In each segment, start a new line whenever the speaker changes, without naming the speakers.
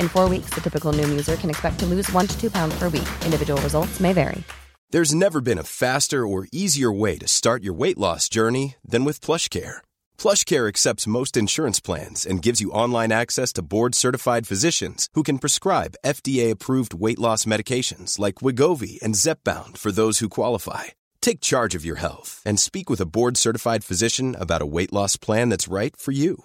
In four weeks, the typical Noom user can expect to lose one to two pounds per week. Individual results may vary.
There's never been a faster or easier way to start your weight loss journey than with PlushCare. PlushCare accepts most insurance plans and gives you online access to board-certified physicians who can prescribe FDA-approved weight loss medications like Wegovy and Zepbound for those who qualify. Take charge of your health and speak with a board-certified physician about a weight loss plan that's right for you.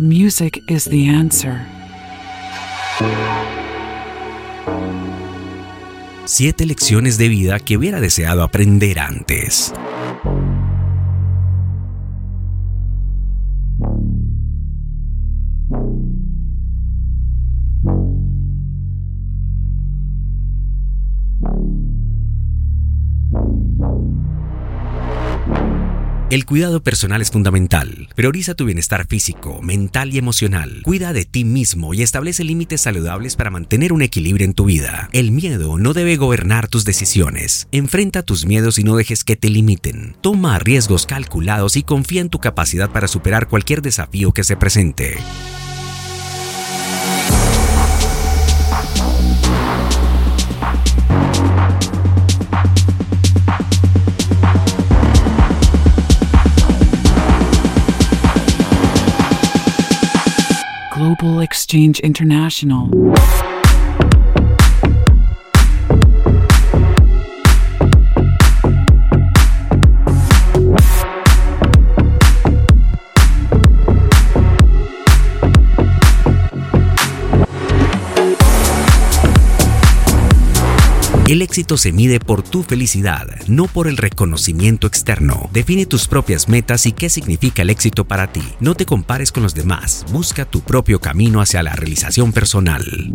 Music is the answer.
Siete lecciones de vida que hubiera deseado aprender antes. El cuidado personal es fundamental. Prioriza tu bienestar físico, mental y emocional. Cuida de ti mismo y establece límites saludables para mantener un equilibrio en tu vida. El miedo no debe gobernar tus decisiones. Enfrenta tus miedos y no dejes que te limiten. Toma riesgos calculados y confía en tu capacidad para superar cualquier desafío que se presente.
Exchange International.
El éxito se mide por tu felicidad, no por el reconocimiento externo. Define tus propias metas y qué significa el éxito para ti. No te compares con los demás, busca tu propio camino hacia la realización personal.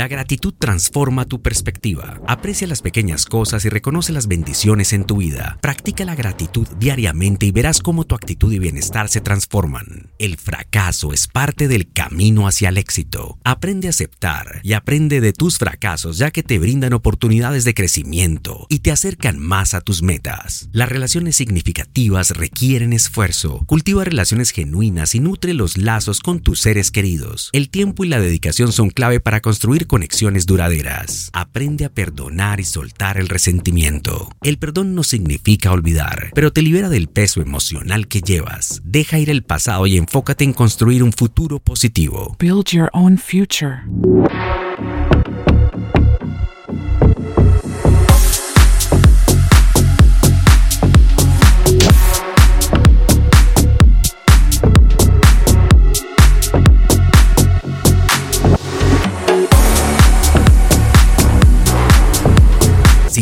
La gratitud transforma tu perspectiva. Aprecia las pequeñas cosas y reconoce las bendiciones en tu vida. Practica la gratitud diariamente y verás cómo tu actitud y bienestar se transforman. El fracaso es parte del camino hacia el éxito. Aprende a aceptar y aprende de tus fracasos ya que te brindan oportunidades de crecimiento y te acercan más a tus metas. Las relaciones significativas requieren esfuerzo. Cultiva relaciones genuinas y nutre los lazos con tus seres queridos. El tiempo y la dedicación son clave para construir conexiones duraderas. Aprende a perdonar y soltar el resentimiento. El perdón no significa olvidar, pero te libera del peso emocional que llevas. Deja ir el pasado y enfócate en construir un futuro positivo.
Build your own future.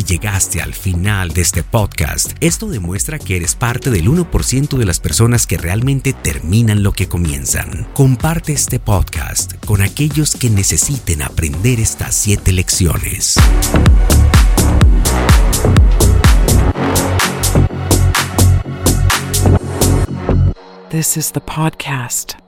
Llegaste al final de este podcast, esto demuestra que eres parte del 1% de las personas que realmente terminan lo que comienzan. Comparte este podcast con aquellos que necesiten aprender estas 7 lecciones.
This is the podcast.